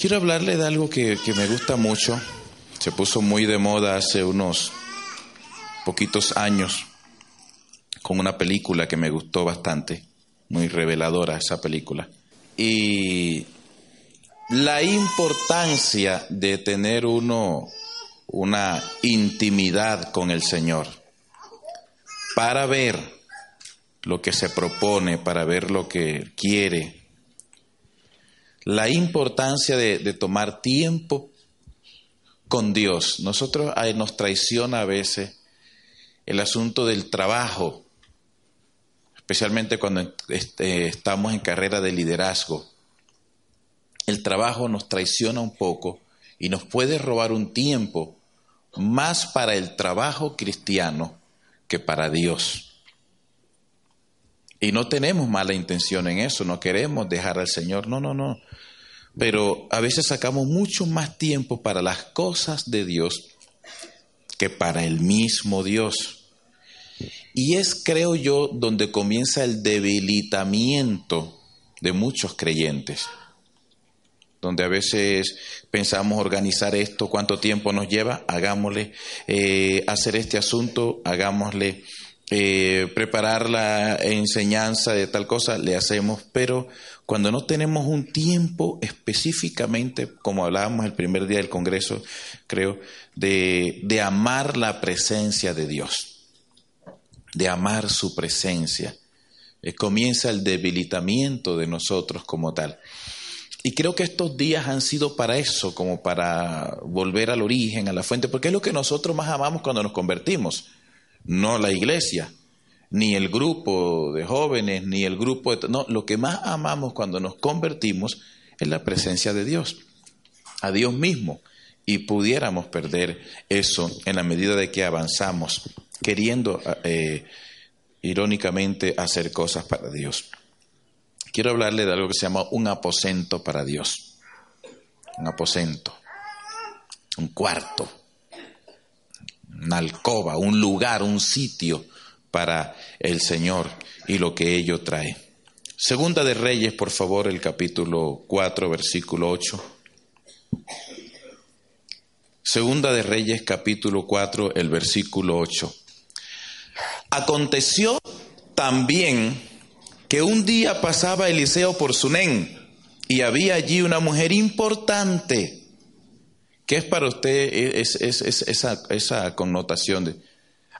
Quiero hablarle de algo que, que me gusta mucho. Se puso muy de moda hace unos poquitos años con una película que me gustó bastante, muy reveladora esa película. Y la importancia de tener uno una intimidad con el Señor para ver lo que se propone, para ver lo que quiere. La importancia de, tomar tiempo con Dios. Nosotros nos traiciona a veces el asunto del trabajo, especialmente cuando este, estamos en carrera de liderazgo. El trabajo nos traiciona un poco y nos puede robar un tiempo más para el trabajo cristiano que para Dios. Y no tenemos mala intención en eso, no queremos dejar al Señor, no, no, no. Pero a veces sacamos mucho más tiempo para las cosas de Dios que para el mismo Dios. Y es, creo yo, donde comienza el debilitamiento de muchos creyentes donde a veces pensamos organizar esto, cuánto tiempo nos lleva, hagámosle, eh, hacer este asunto, hagámosle, eh, preparar la enseñanza de tal cosa, le hacemos, pero cuando no tenemos un tiempo específicamente, como hablábamos el primer día del Congreso, creo, de, de amar la presencia de Dios, de amar su presencia, eh, comienza el debilitamiento de nosotros como tal. Y creo que estos días han sido para eso, como para volver al origen, a la fuente, porque es lo que nosotros más amamos cuando nos convertimos, no la iglesia, ni el grupo de jóvenes, ni el grupo de... No, lo que más amamos cuando nos convertimos es la presencia de Dios, a Dios mismo. Y pudiéramos perder eso en la medida de que avanzamos, queriendo eh, irónicamente hacer cosas para Dios quiero hablarle de algo que se llama un aposento para Dios. Un aposento, un cuarto, una alcoba, un lugar, un sitio para el Señor y lo que ello trae. Segunda de Reyes, por favor, el capítulo 4, versículo 8. Segunda de Reyes, capítulo 4, el versículo 8. Aconteció también que un día pasaba Eliseo por Sunén y había allí una mujer importante. ¿Qué es para usted es, esa, esa, connotación de...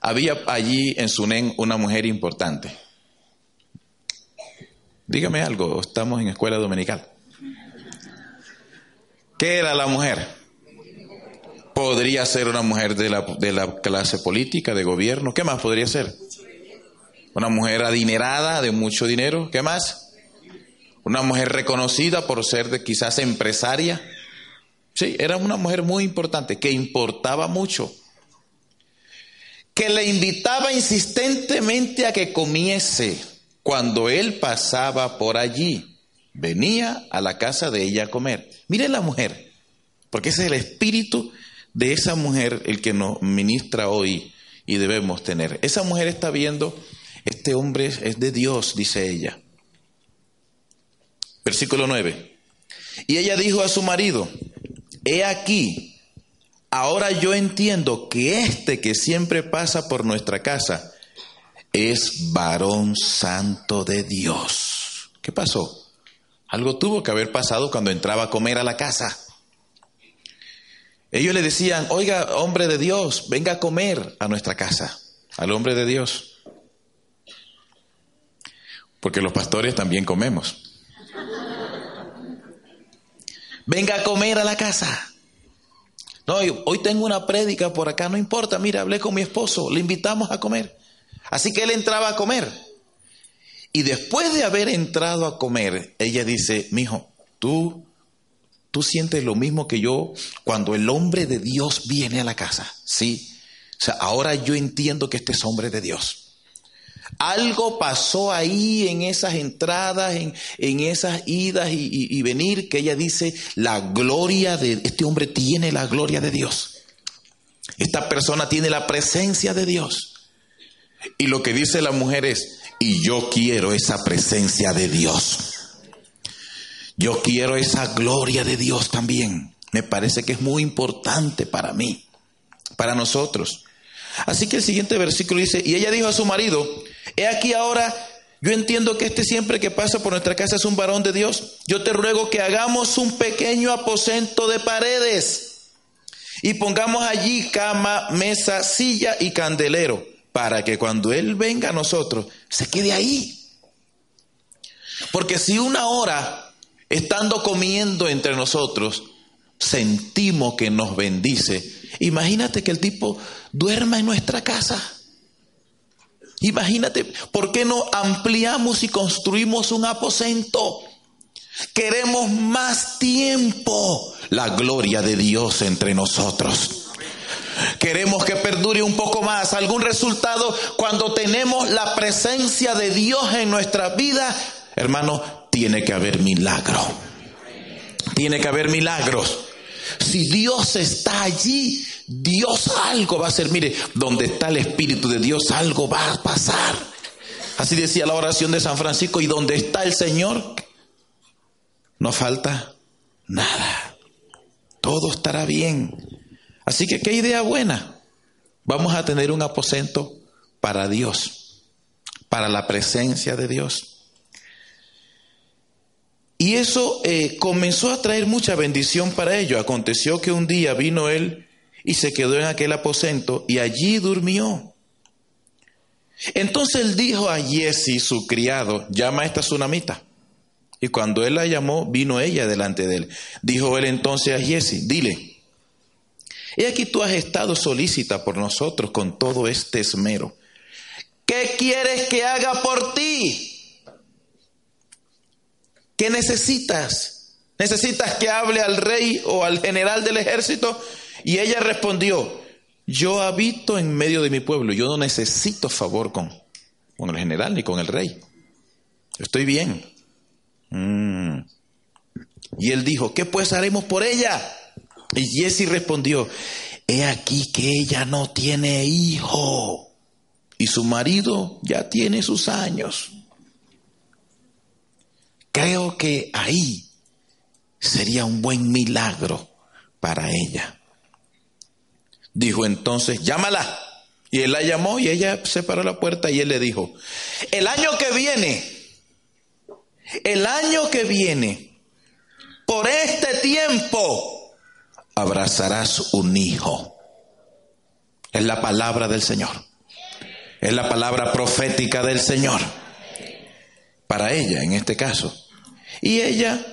Había allí en Sunén una mujer importante. Dígame algo, estamos en escuela dominical. ¿Qué era la mujer? Podría ser una mujer de la, de la clase política, de gobierno. ¿Qué más podría ser? Una mujer adinerada, de mucho dinero. ¿Qué más? Una mujer reconocida por ser de quizás empresaria. Sí, era una mujer muy importante, que importaba mucho. Que le invitaba insistentemente a que comiese cuando él pasaba por allí. Venía a la casa de ella a comer. Mire la mujer, porque ese es el espíritu de esa mujer el que nos ministra hoy y debemos tener. Esa mujer está viendo este hombre es de Dios, dice ella. Versículo 9. Y ella dijo a su marido, he aquí, ahora yo entiendo que este que siempre pasa por nuestra casa es varón santo de Dios. ¿Qué pasó? Algo tuvo que haber pasado cuando entraba a comer a la casa. Ellos le decían, oiga, hombre de Dios, venga a comer a nuestra casa, al hombre de Dios porque los pastores también comemos. Venga a comer a la casa. No, hoy tengo una prédica por acá, no importa, mira, hablé con mi esposo, le invitamos a comer. Así que él entraba a comer. Y después de haber entrado a comer, ella dice, mijo, tú, tú sientes lo mismo que yo cuando el hombre de Dios viene a la casa. Sí. O sea, ahora yo entiendo que este es hombre de Dios. Algo pasó ahí en esas entradas, en, esas idas y, y, venir, que ella dice, la gloria de este hombre tiene la gloria de Dios. Esta persona tiene la presencia de Dios. Y lo que dice la mujer es, y yo quiero esa presencia de Dios. Yo quiero esa gloria de Dios también. Me parece que es muy importante para mí, para nosotros. Así que el siguiente versículo dice, y ella dijo a su marido, he aquí ahora, yo entiendo que este siempre que pasa por nuestra casa es un varón de Dios. Yo te ruego que hagamos un pequeño aposento de paredes y pongamos allí cama, mesa, silla y candelero, para que cuando Él venga a nosotros, se quede ahí. Porque si una hora, estando comiendo entre nosotros, sentimos que nos bendice, imagínate que el tipo duerma en nuestra casa. Imagínate, ¿por qué no ampliamos y construimos un aposento? Queremos más tiempo la gloria de Dios entre nosotros. Queremos que perdure un poco más. Algún resultado cuando tenemos la presencia de Dios en nuestra vida, hermano, tiene que haber milagro. Tiene que haber milagros. Si Dios está allí, Dios algo va a hacer. Mire, donde está el Espíritu de Dios, algo va a pasar. Así decía la oración de San Francisco, y donde está el Señor, no falta nada. Todo estará bien. Así que qué idea buena. Vamos a tener un aposento para Dios, para la presencia de Dios. Y eso eh, comenzó a traer mucha bendición para ellos. Aconteció que un día vino él y se quedó en aquel aposento y allí durmió. Entonces él dijo a Jesse, su criado, llama a esta tsunamita. Y cuando él la llamó, vino ella delante de él. Dijo él entonces a Jesse, dile, he aquí tú has estado solícita por nosotros con todo este esmero. ¿Qué quieres que haga por ti? ¿Qué necesitas? ¿Necesitas que hable al rey o al general del ejército? Y ella respondió, yo habito en medio de mi pueblo, yo no necesito favor con, con el general ni con el rey. Estoy bien. Mm. Y él dijo, ¿qué pues haremos por ella? Y Jesse respondió, he aquí que ella no tiene hijo y su marido ya tiene sus años. Creo que ahí sería un buen milagro para ella. Dijo entonces, llámala. Y él la llamó y ella se paró la puerta y él le dijo, el año que viene, el año que viene, por este tiempo, abrazarás un hijo. Es la palabra del Señor. Es la palabra profética del Señor. Para ella, en este caso. Y ella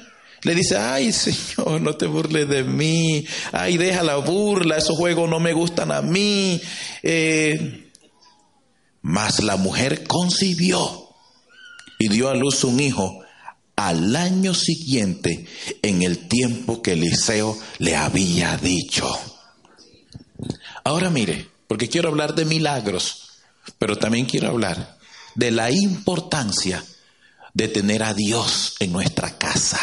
le dice, ay Señor, no te burles de mí. Ay, deja la burla, esos juegos no me gustan a mí. Eh, mas la mujer concibió y dio a luz un hijo al año siguiente en el tiempo que Eliseo le había dicho. Ahora mire, porque quiero hablar de milagros, pero también quiero hablar de la importancia de tener a Dios en nuestra casa,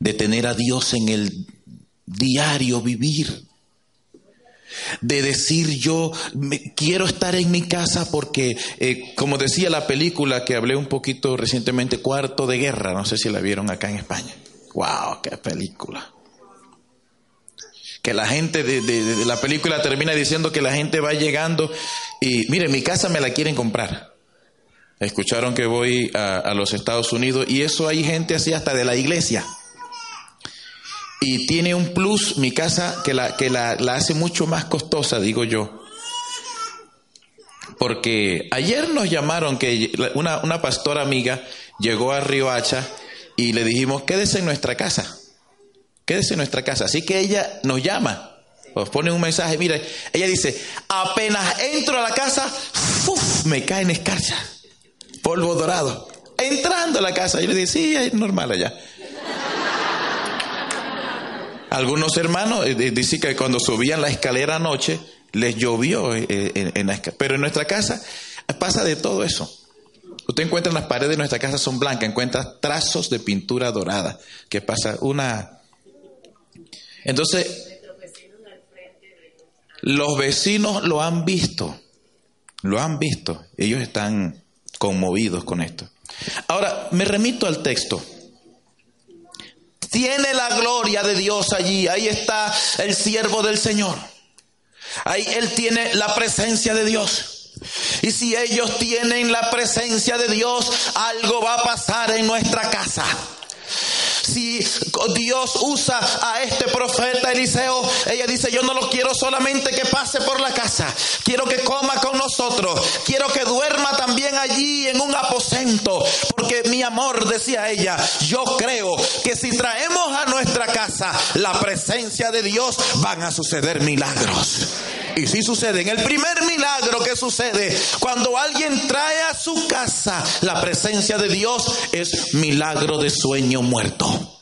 de tener a Dios en el diario vivir de decir yo quiero estar en mi casa porque, eh, como decía la película que hablé un poquito recientemente, Cuarto de Guerra, no sé si la vieron acá en España. ¡Wow! ¡Qué película! Que la gente de, la película termina diciendo que la gente va llegando y, mire, mi casa me la quieren comprar. Escucharon que voy a, a los Estados Unidos y eso hay gente así hasta de la iglesia y tiene un plus mi casa que la, que la, hace mucho más costosa, digo yo. Porque ayer nos llamaron que una, una pastora amiga llegó a Río Hacha y le dijimos, quédese en nuestra casa, quédese en nuestra casa. Así que ella nos llama, nos pone un mensaje, mira, ella dice, apenas entro a la casa, ¡uf! me cae en escarcha, polvo dorado. Entrando a la casa, yo le dije, sí, es normal allá. Algunos hermanos eh, dicen que cuando subían la escalera anoche les llovió eh, eh, en, la Pero en nuestra casa pasa de todo eso. Usted encuentra en las paredes de nuestra casa son blancas, encuentra trazos de pintura dorada. Que pasa una. Entonces, los vecinos lo han visto. Lo han visto. Ellos están conmovidos con esto. Ahora, me remito al texto. Tiene la gloria de Dios allí. Ahí está el siervo del Señor. Ahí él tiene la presencia de Dios. Y si ellos tienen la presencia de Dios, algo va a pasar en nuestra casa si Dios usa a este profeta Eliseo, ella dice, yo no lo quiero solamente que pase por la casa, quiero que coma con nosotros, quiero que duerma también allí en un aposento, amor, decía ella, yo creo que si traemos a nuestra casa la presencia de Dios, van a suceder milagros. Y si sucede, en el primer milagro que sucede, cuando alguien trae a su casa la presencia de Dios, es milagro de sueño muerto.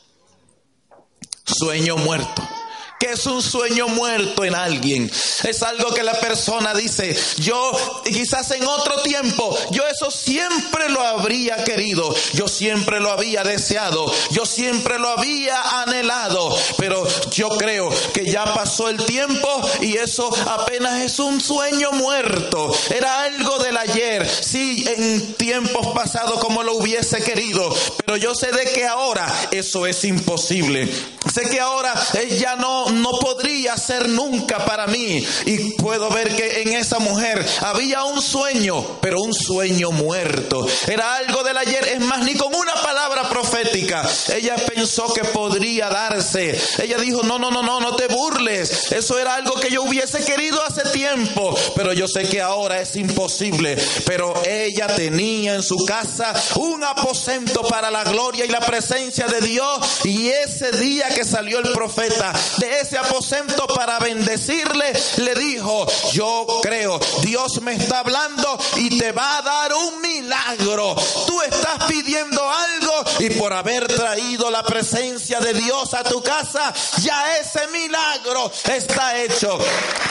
Sueño muerto que es un sueño muerto en alguien. Es algo que la persona dice, yo quizás en otro tiempo, yo eso siempre lo habría querido, yo siempre lo había deseado, yo siempre lo había anhelado, pero yo creo que ya pasó el tiempo y eso apenas es un sueño muerto. Era algo del ayer, sí, en tiempos pasados como lo hubiese querido, pero yo sé de que ahora eso es imposible. Sé que ahora ella no no podría ser nunca para mí. Y puedo ver que en esa mujer había un sueño, pero un sueño muerto. Era algo del ayer, es más, ni con una palabra profética. Ella pensó que podría darse. Ella dijo, no, no, no, no, no te burles. Eso era algo que yo hubiese querido hace tiempo, pero yo sé que ahora es imposible. Pero ella tenía en su casa un aposento para la gloria y la presencia de Dios. Y ese día que salió el profeta de ese aposento para bendecirle, le dijo, yo creo, Dios me está hablando y te va a dar un milagro. Tú estás pidiendo algo y por haber traído la presencia de Dios a tu casa, ya ese milagro está hecho.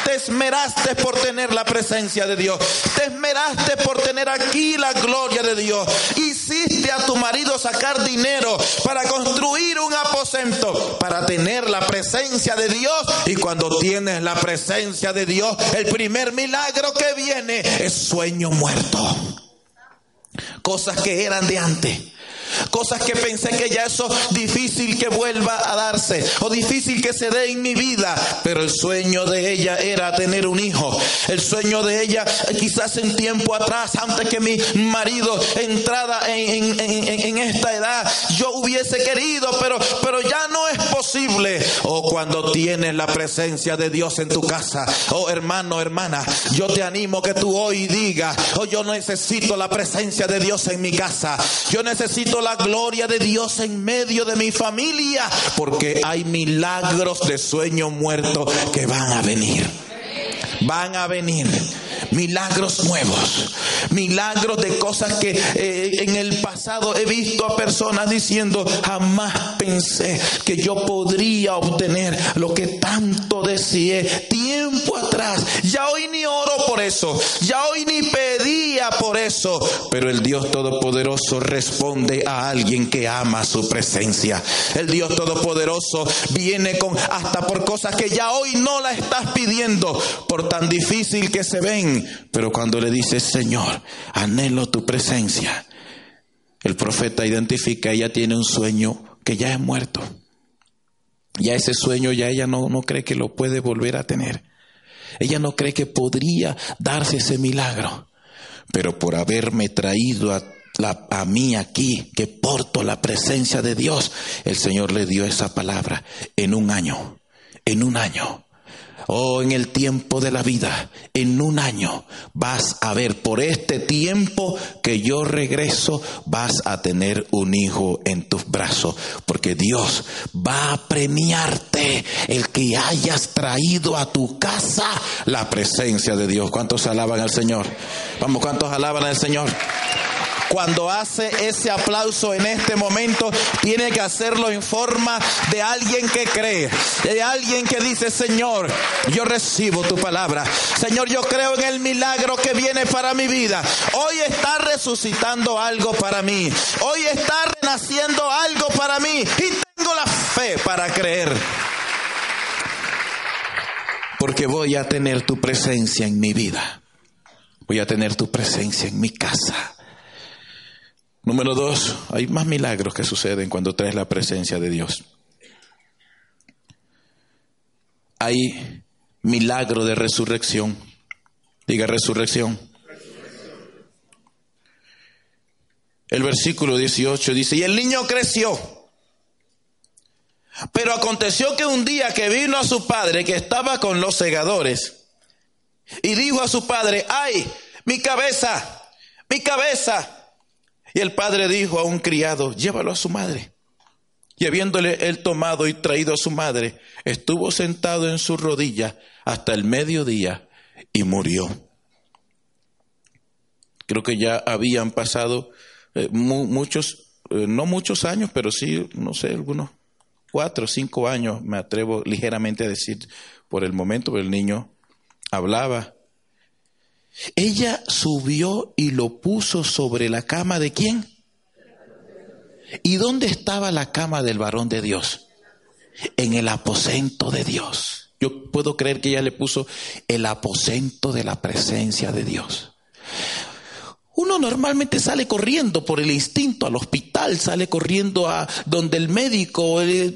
Te esmeraste por tener la presencia de Dios. Te esmeraste por tener aquí la gloria de Dios. Hiciste a tu marido sacar dinero para construir un aposento, para tener la presencia de Dios. Y cuando tienes la presencia de Dios, el primer milagro que viene es sueño muerto. Cosas que eran de antes Cosas que pensé que ya eso difícil que vuelva a darse o difícil que se dé en mi vida. Pero el sueño de ella era tener un hijo. El sueño de ella quizás en tiempo atrás, antes que mi marido entrara en, en, esta edad, yo hubiese querido, pero, pero ya no es posible. O cuando tienes la presencia de Dios en tu casa. Oh hermano, hermana, yo te animo que tú hoy digas, oh yo necesito la presencia de Dios en mi casa. Yo necesito la gloria de Dios en medio de mi familia, porque hay milagros de sueño muerto que van a venir. Van a venir milagros nuevos, milagros de cosas que eh, en el pasado he visto a personas diciendo, jamás pensé que yo podría obtener lo que tanto deseé tiempo atrás. Ya hoy ni oro por eso, ya hoy ni pedía por eso, pero el Dios Todopoderoso responde a alguien que ama su presencia. El Dios Todopoderoso viene con hasta por cosas que ya hoy no la estás pidiendo, por tan difícil que se ven pero cuando le dice, Señor, anhelo tu presencia, el profeta identifica, ella tiene un sueño que ya es muerto. Ya ese sueño ya ella no, no cree que lo puede volver a tener. Ella no cree que podría darse ese milagro. Pero por haberme traído a, a mí aquí, que porto la presencia de Dios, el Señor le dio esa palabra en un año, en un año Oh, en el tiempo de la vida, en un año, vas a ver, por este tiempo que yo regreso, vas a tener un hijo en tus brazos, porque Dios va a premiarte el que hayas traído a tu casa la presencia de Dios. ¿Cuántos alaban al Señor? Vamos, ¿cuántos alaban al Señor? Cuando hace ese aplauso en este momento, tiene que hacerlo en forma de alguien que cree, de alguien que dice, Señor, yo recibo tu palabra. Señor, yo creo en el milagro que viene para mi vida. Hoy está resucitando algo para mí. Hoy está renaciendo algo para mí. Y tengo la fe para creer. Porque voy a tener tu presencia en mi vida. Voy a tener tu presencia en mi casa. Número dos, hay más milagros que suceden cuando traes la presencia de Dios. hay milagro de resurrección. Diga resurrección. El versículo 18 dice, y el niño creció. Pero aconteció que un día que vino a su padre, que estaba con los segadores, y dijo a su padre, ay, mi cabeza, mi cabeza. Y el padre dijo a un criado, llévalo a su madre. Y habiéndole él tomado y traído a su madre, estuvo sentado en su rodilla hasta el mediodía y murió. Creo que ya habían pasado eh, muchos, eh, no muchos años, pero sí, no sé, algunos cuatro o cinco años, me atrevo ligeramente a decir por el momento, el niño hablaba. Ella subió y lo puso sobre la cama de quién? ¿Y dónde estaba la cama del varón de Dios? En el aposento de Dios. Yo puedo creer que ella le puso el aposento de la presencia de Dios. Uno normalmente sale corriendo por el instinto al hospital, sale corriendo a donde el médico, eh,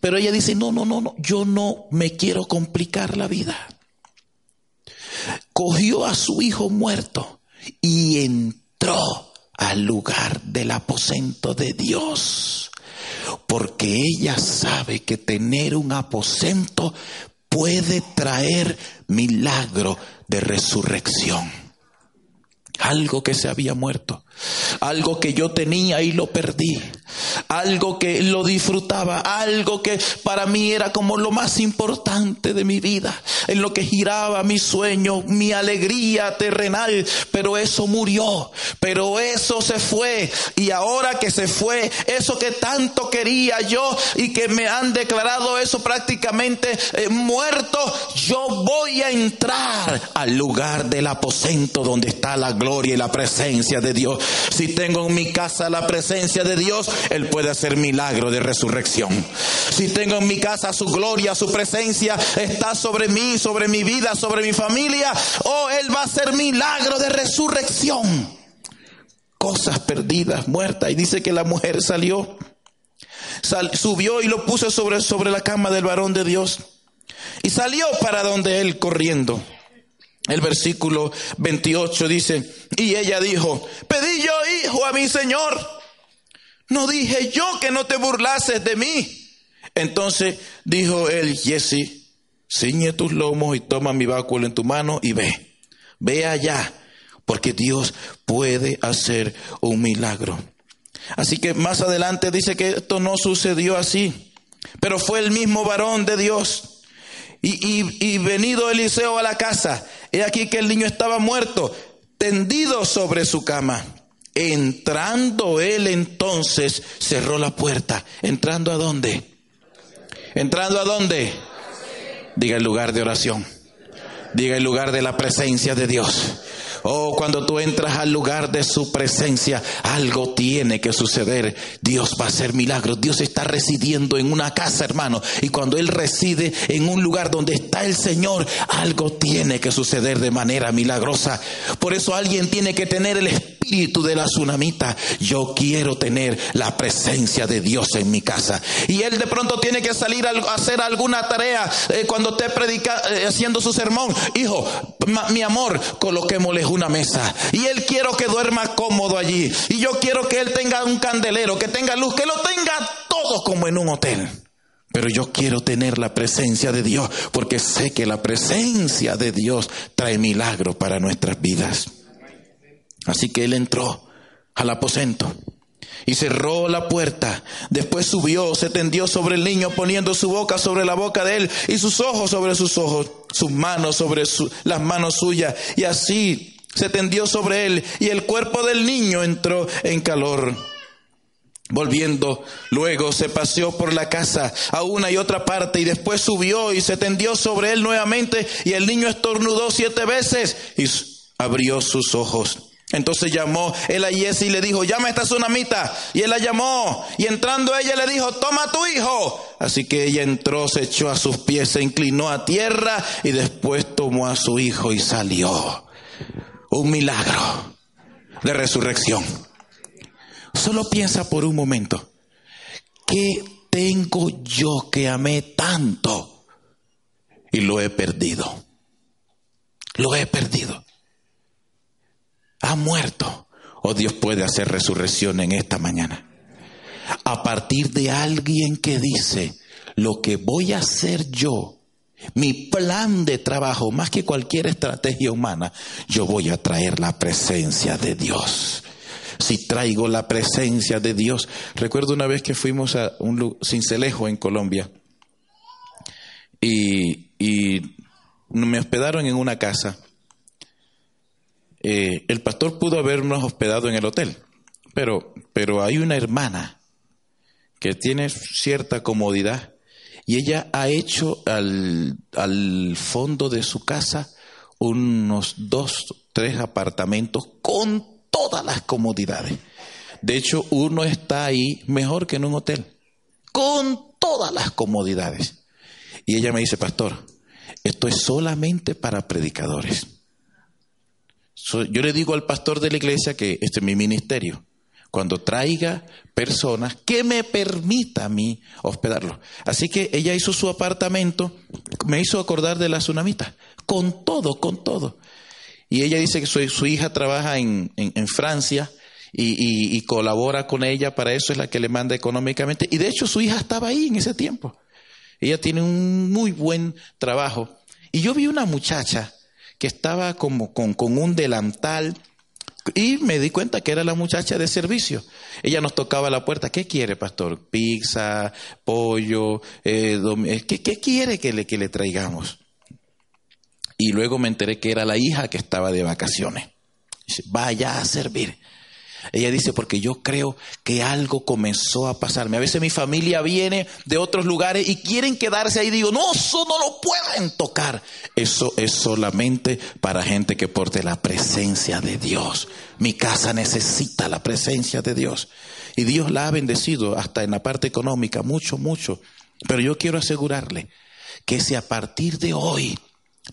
pero ella dice, no, no, no, no, yo no me quiero complicar la vida. Cogió a su hijo muerto y entró al lugar del aposento de Dios. Porque ella sabe que tener un aposento puede traer milagro de resurrección. Algo que se había muerto. Algo que yo tenía y lo perdí. Algo que lo disfrutaba. Algo que para mí era como lo más importante de mi vida. En lo que giraba mi sueño, mi alegría terrenal. Pero eso murió. Pero eso se fue. Y ahora que se fue, eso que tanto quería yo y que me han declarado eso prácticamente eh, muerto, yo voy a entrar al lugar del aposento donde está la gloria y la presencia de Dios. Si tengo en mi casa la presencia de Dios, Él puede hacer milagro de resurrección. Si tengo en mi casa su gloria, su presencia está sobre mí, sobre mi vida, sobre mi familia, oh, Él va a hacer milagro de resurrección. Cosas perdidas, muertas. Y dice que la mujer salió, subió y lo puso sobre, sobre la cama del varón de Dios. Y salió para donde él corriendo. El versículo 28 dice, y ella dijo, pedí yo hijo a mi Señor. No dije yo que no te burlases de mí. Entonces dijo él, Jesse, ciñe tus lomos y toma mi báculo en tu mano y ve. Ve allá, porque Dios puede hacer un milagro. Así que más adelante dice que esto no sucedió así, pero fue el mismo varón de Dios y, venido Eliseo a la casa, he aquí que el niño estaba muerto, tendido sobre su cama. Entrando él entonces cerró la puerta. ¿Entrando a dónde? ¿Entrando a dónde? Diga el lugar de oración. Diga el lugar de la presencia de Dios. Oh, cuando tú entras al lugar de su presencia, algo tiene que suceder. Dios va a hacer milagros. Dios está residiendo en una casa, hermano. Y cuando Él reside en un lugar donde está el Señor, algo tiene que suceder de manera milagrosa. Por eso alguien tiene que tener el espíritu de la tsunamita. Yo quiero tener la presencia de Dios en mi casa. Y Él de pronto tiene que salir a hacer alguna tarea eh, cuando esté predica, eh, haciendo su sermón. Hijo, mi amor, coloquémosle una mesa. Y Él quiero que duerma cómodo allí. Y yo quiero que Él tenga un candelero, que tenga luz, que lo tenga todo como en un hotel. Pero yo quiero tener la presencia de Dios, porque sé que la presencia de Dios trae milagro para nuestras vidas. Así que él entró al aposento y cerró la puerta. Después subió, se tendió sobre el niño, poniendo su boca sobre la boca de él y sus ojos sobre sus ojos, sus manos sobre las manos suyas. Y así se tendió sobre él y el cuerpo del niño entró en calor. Volviendo, luego se paseó por la casa a una y otra parte y después subió y se tendió sobre él nuevamente y el niño estornudó siete veces y abrió sus ojos. Entonces llamó él a Jesse y le dijo, llama a esta tsunamita. Y él la llamó y entrando ella le dijo, toma a tu hijo. Así que ella entró, se echó a sus pies, se inclinó a tierra y después tomó a su hijo y salió un milagro de resurrección. Solo piensa por un momento, ¿qué tengo yo que amé tanto y lo he perdido. Lo he perdido. Ha muerto. O oh, Dios puede hacer resurrección en esta mañana. A partir de alguien que dice, lo que voy a hacer yo, mi plan de trabajo, más que cualquier estrategia humana, yo voy a traer la presencia de Dios. Si traigo la presencia de Dios. Recuerdo una vez que fuimos a un cincelejo en Colombia y, me hospedaron en una casa. Eh, el pastor pudo habernos hospedado en el hotel, pero hay una hermana que tiene cierta comodidad y ella ha hecho al, al fondo de su casa unos dos, tres apartamentos con todas las comodidades. De hecho, uno está ahí mejor que en un hotel, con todas las comodidades. Y ella me dice, pastor, esto es solamente para predicadores. yo le digo al pastor de la iglesia que este es mi ministerio. Cuando traiga personas, que me permita a mí hospedarlo. Así que ella hizo su apartamento, me hizo acordar de la tsunamita, con todo, con todo. Y ella dice que su, hija trabaja en, Francia y, y, colabora con ella, para eso es la que le manda económicamente. Y de hecho su hija estaba ahí en ese tiempo. Ella tiene un muy buen trabajo. Y yo vi una muchacha que estaba como con, un delantal y me di cuenta que era la muchacha de servicio. Ella nos tocaba la puerta. ¿Qué quiere, pastor? Pizza, pollo, eh, eh, ¿qué, quiere que le, que le traigamos? Y luego me enteré que era la hija que estaba de vacaciones. Dice, vaya a servir. Ella dice, porque yo creo que algo comenzó a pasarme. A veces mi familia viene de otros lugares y quieren quedarse ahí. Digo, no, eso no lo pueden tocar. Eso es solamente para gente que porte la presencia de Dios. Mi casa necesita la presencia de Dios. Y Dios la ha bendecido hasta en la parte económica, mucho, mucho. Pero yo quiero asegurarle que si a partir de hoy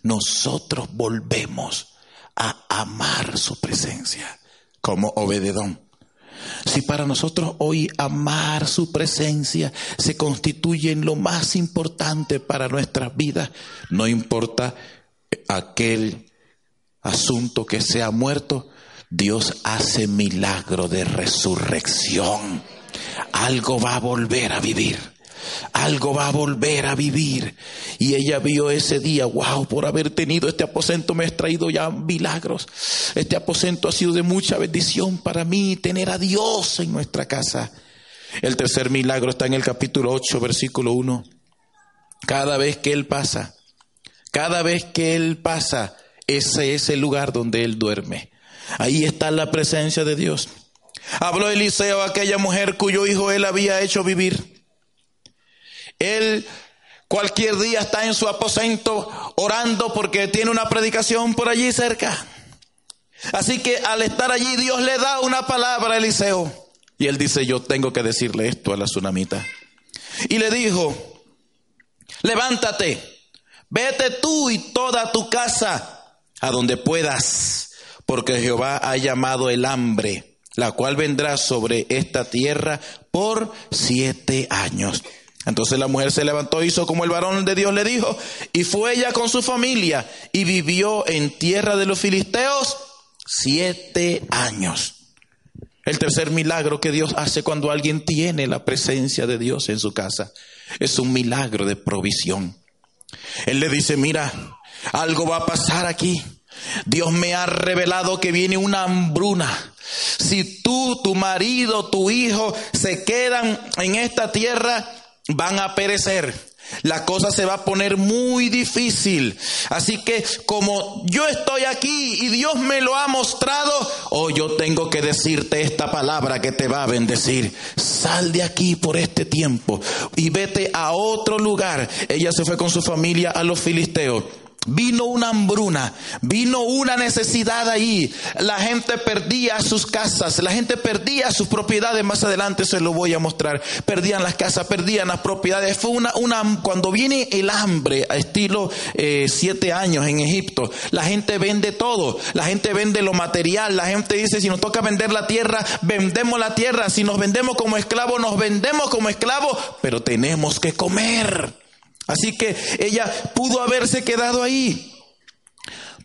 nosotros volvemos a amar su presencia, como Obededón. Si para nosotros hoy amar su presencia se constituye en lo más importante para nuestras vidas, no importa aquel asunto que sea muerto, Dios hace milagro de resurrección. Algo va a volver a vivir algo va a volver a vivir. Y ella vio ese día, wow, por haber tenido este aposento me ha traído ya milagros. Este aposento ha sido de mucha bendición para mí, tener a Dios en nuestra casa. El tercer milagro está en el capítulo 8, versículo 1. Cada vez que Él pasa, cada vez que Él pasa, ese es el lugar donde Él duerme. Ahí está la presencia de Dios. Habló Eliseo a aquella mujer cuyo hijo Él había hecho vivir. Él cualquier día está en su aposento orando porque tiene una predicación por allí cerca. Así que al estar allí Dios le da una palabra a Eliseo. Y él dice, yo tengo que decirle esto a la tsunamita. Y le dijo, levántate, vete tú y toda tu casa a donde puedas, porque Jehová ha llamado el hambre, la cual vendrá sobre esta tierra por siete años. Entonces la mujer se levantó, hizo como el varón de Dios le dijo, y fue ella con su familia y vivió en tierra de los filisteos siete años. El tercer milagro que Dios hace cuando alguien tiene la presencia de Dios en su casa es un milagro de provisión. Él le dice, mira, algo va a pasar aquí. Dios me ha revelado que viene una hambruna. Si tú, tu marido, tu hijo se quedan en esta tierra, van a perecer. La cosa se va a poner muy difícil. Así que como yo estoy aquí y Dios me lo ha mostrado, hoy yo tengo que decirte esta palabra que te va a bendecir. Sal de aquí por este tiempo y vete a otro lugar. Ella se fue con su familia a los filisteos. Vino una hambruna, vino una necesidad ahí. La gente perdía sus casas, la gente perdía sus propiedades. Más adelante se lo voy a mostrar. Perdían las casas, perdían las propiedades. Fue una, una cuando viene el hambre a estilo eh, siete años en Egipto, la gente vende todo. La gente vende lo material. La gente dice si nos toca vender la tierra, vendemos la tierra. Si nos vendemos como esclavos, nos vendemos como esclavos, pero tenemos que comer. Así que ella pudo haberse quedado ahí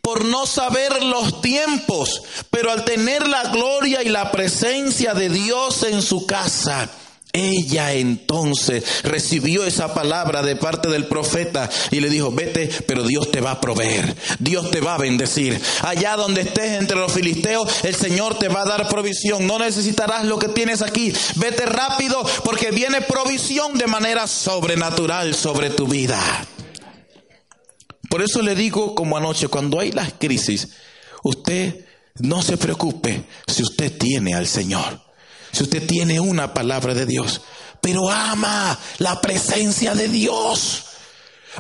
por no saber los tiempos, pero al tener la gloria y la presencia de Dios en su casa, ella entonces recibió esa palabra de parte del profeta y le dijo, vete, pero Dios te va a proveer, Dios te va a bendecir. Allá donde estés entre los filisteos, el Señor te va a dar provisión. No necesitarás lo que tienes aquí. Vete rápido porque viene provisión de manera sobrenatural sobre tu vida. Por eso le digo como anoche, cuando hay las crisis, usted no se preocupe si usted tiene al Señor si usted tiene una palabra de Dios, pero ama la presencia de Dios.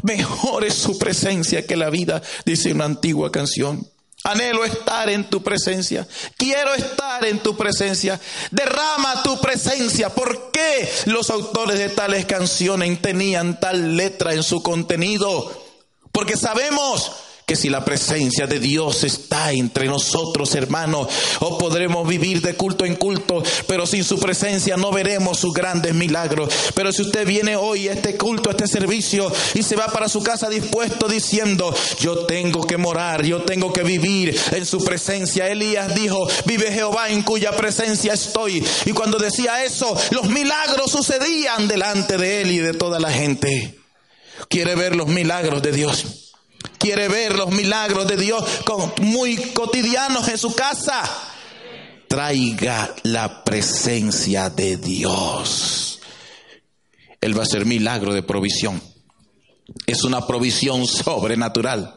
Mejor es su presencia que la vida, dice una antigua canción. Anhelo estar en tu presencia. Quiero estar en tu presencia. Derrama tu presencia. ¿Por qué los autores de tales canciones tenían tal letra en su contenido? Porque sabemos que si la presencia de Dios está entre nosotros, hermanos, o podremos vivir de culto en culto, pero sin su presencia no veremos sus grandes milagros. Pero si usted viene hoy a este culto, a este servicio, y se va para su casa dispuesto diciendo, yo tengo que morar, yo tengo que vivir en su presencia. Elías dijo, vive Jehová en cuya presencia estoy. Y cuando decía eso, los milagros sucedían delante de él y de toda la gente. Quiere ver los milagros de Dios quiere ver los milagros de Dios muy cotidianos en su casa, traiga la presencia de Dios. Él va a hacer milagro de provisión. Es una provisión sobrenatural.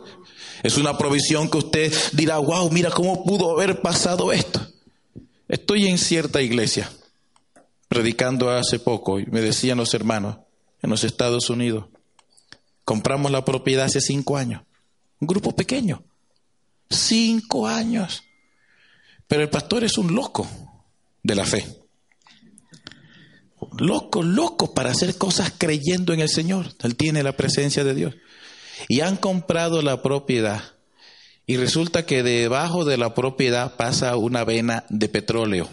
Es una provisión que usted dirá, wow, mira cómo pudo haber pasado esto. Estoy en cierta iglesia, predicando hace poco, y me decían los hermanos en los Estados Unidos, compramos la propiedad hace cinco años. Un grupo pequeño. Cinco años. Pero el pastor es un loco de la fe. Loco, loco para hacer cosas creyendo en el Señor. Él tiene la presencia de Dios. Y han comprado la propiedad. Y resulta que debajo de la propiedad pasa una vena de petróleo.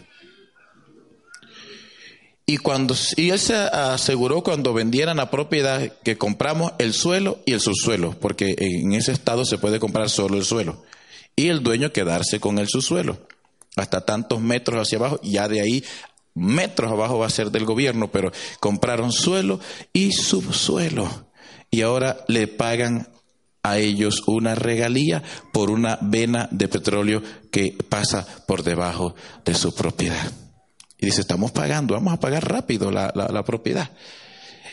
Y, cuando, y él se aseguró cuando vendieran la propiedad que compramos el suelo y el subsuelo, porque en ese estado se puede comprar solo el suelo. Y el dueño quedarse con el subsuelo, hasta tantos metros hacia abajo, ya de ahí metros abajo va a ser del gobierno, pero compraron suelo y subsuelo. Y ahora le pagan a ellos una regalía por una vena de petróleo que pasa por debajo de su propiedad. Y dice, estamos pagando, vamos a pagar rápido la, la propiedad.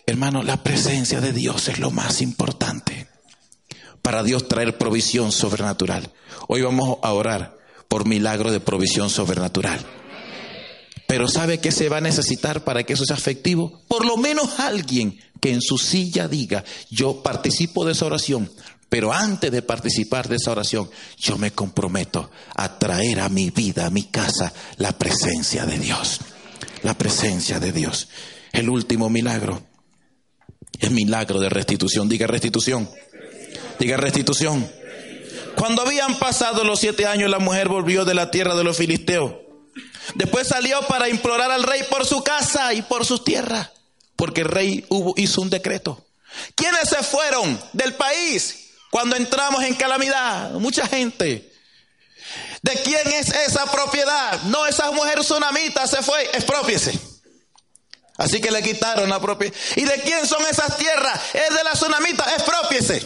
Hermano, la presencia de Dios es lo más importante para Dios traer provisión sobrenatural. Hoy vamos a orar por milagro de provisión sobrenatural. Pero ¿sabe qué se va a necesitar para que eso sea efectivo? Por lo menos alguien que en su silla diga, yo participo de esa oración, pero antes de participar de esa oración, yo me comprometo a traer a mi vida, a mi casa, la presencia de Dios. La presencia de Dios. El último milagro es milagro de restitución. Diga restitución. Diga restitución. Cuando habían pasado los siete años, la mujer volvió de la tierra de los filisteos. Después salió para implorar al rey por su casa y por sus tierras, porque el rey hizo un decreto. ¿Quiénes se fueron del país? Cuando entramos en calamidad, mucha gente. ¿De quién es esa propiedad? No, esa mujer tsunamita se fue, expropiese. Así que le quitaron la propiedad. ¿Y de quién son esas tierras? Es de la tsunamita, expropiese.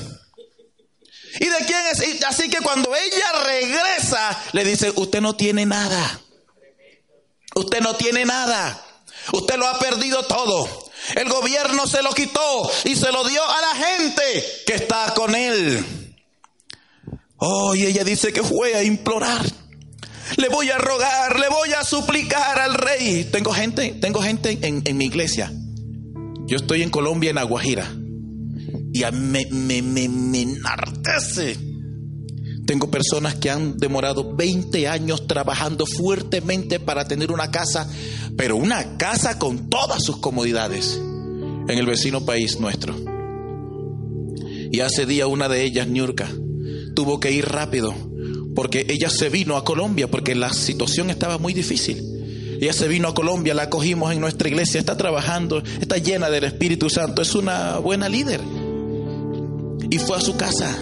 ¿Y de quién es? así que cuando ella regresa, le dice, usted no tiene nada. Usted no tiene nada. Usted lo ha perdido todo. El gobierno se lo quitó y se lo dio a la gente que está con él. Oh, y ella dice que fue a implorar. Le voy a rogar, le voy a suplicar al rey. Tengo gente, tengo gente en, mi iglesia. Yo estoy en Colombia, en Aguajira. Y me, me, me, me enartece. Tengo personas que han demorado 20 años trabajando fuertemente para tener una casa pero una casa con todas sus comodidades en el vecino país nuestro. Y hace día una de ellas, Niurka, tuvo que ir rápido porque ella se vino a Colombia porque la situación estaba muy difícil. Ella se vino a Colombia, la acogimos en nuestra iglesia, está trabajando, está llena del Espíritu Santo, es una buena líder. y fue a su casa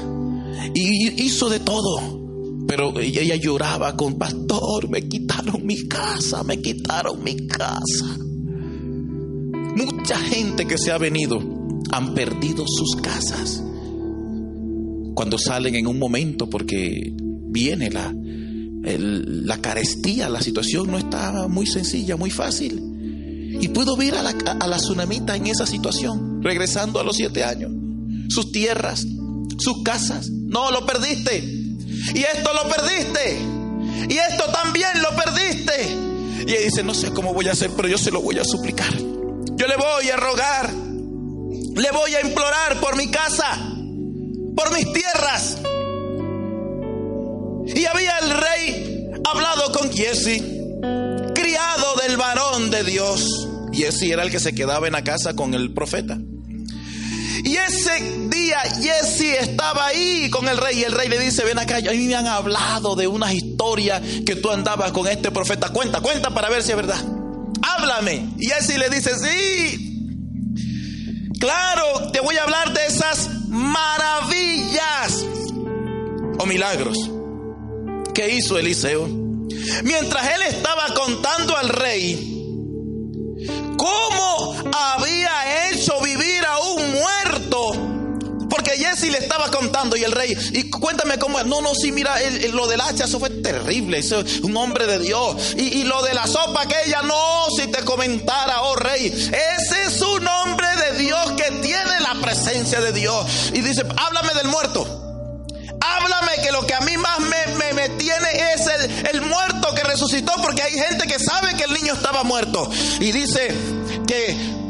y hizo de todo. Pero ella lloraba con pastor, me quitaron mi casa, me quitaron mi casa. Mucha gente que se ha venido han perdido sus casas cuando salen en un momento porque viene la, la carestía, la situación no está muy sencilla, muy fácil. Y puedo ver a la, a la tsunamita en esa situación, regresando a los siete años. Sus tierras, sus casas. No, lo perdiste. Y esto lo perdiste. Y esto también lo perdiste. Y ella dice, no sé cómo voy a hacer, pero yo se lo voy a suplicar. Yo le voy a rogar. Le voy a implorar por mi casa, por mis tierras. Y había el rey hablado con Jesse, criado del varón de Dios. Jesse era el que se quedaba en la casa con el profeta. Y ese día Jesse estaba ahí con el rey y el rey le dice, ven acá, a mí me han hablado de unas historias que tú andabas con este profeta. Cuenta, cuenta para ver si es verdad. Háblame. Y Jesse le dice, sí. Claro, te voy a hablar de esas maravillas o milagros que hizo Eliseo. Mientras él estaba contando al rey cómo había hecho vivir Porque Jesse le estaba contando y el rey, y cuéntame cómo es. No, no, sí, mira, lo del hacha, eso fue terrible. Eso es un hombre de Dios. Y, y, lo de la sopa aquella, no, si te comentara, oh rey. Ese es un hombre de Dios que tiene la presencia de Dios. Y dice, háblame del muerto. Háblame que lo que a mí más me, me, tiene es el, el, muerto que resucitó, porque hay gente que sabe que el niño estaba muerto. Y dice que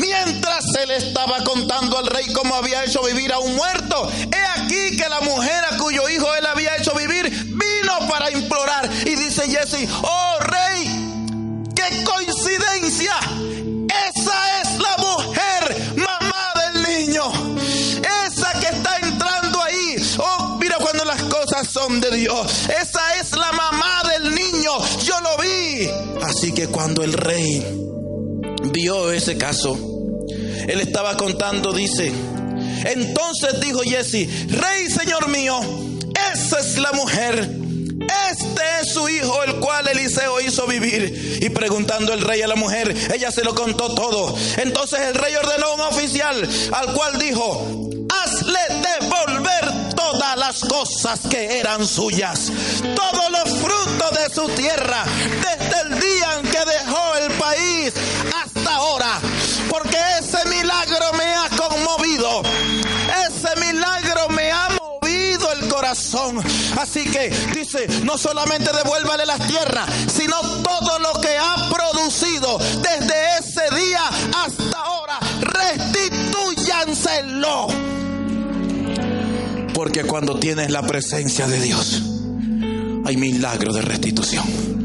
mientras él estaba contando al rey cómo había hecho vivir a un muerto, he aquí que la mujer a cuyo hijo él había hecho vivir vino para implorar. Y dice Jesse, oh rey, qué coincidencia. Esa es la mujer, mamá del niño. son de Dios. Esa es la mamá del niño. Yo lo vi. Así que cuando el rey vio ese caso, él estaba contando, dice, entonces dijo Jesse, rey señor mío, esa es la mujer. Este es su hijo, el cual Eliseo hizo vivir. Y preguntando el rey a la mujer, ella se lo contó todo. Entonces el rey ordenó a un oficial, al cual dijo, hazle devolver todas las cosas que eran suyas, todos los frutos de su tierra, desde el día en que dejó el país hasta ahora, porque ese milagro me ha conmovido, ese milagro me ha movido el corazón. Así que dice, no solamente devuélvale las tierras, sino todo lo que ha producido desde ese día hasta ahora, restitúyanselo porque cuando tienes la presencia de Dios, hay milagro de restitución.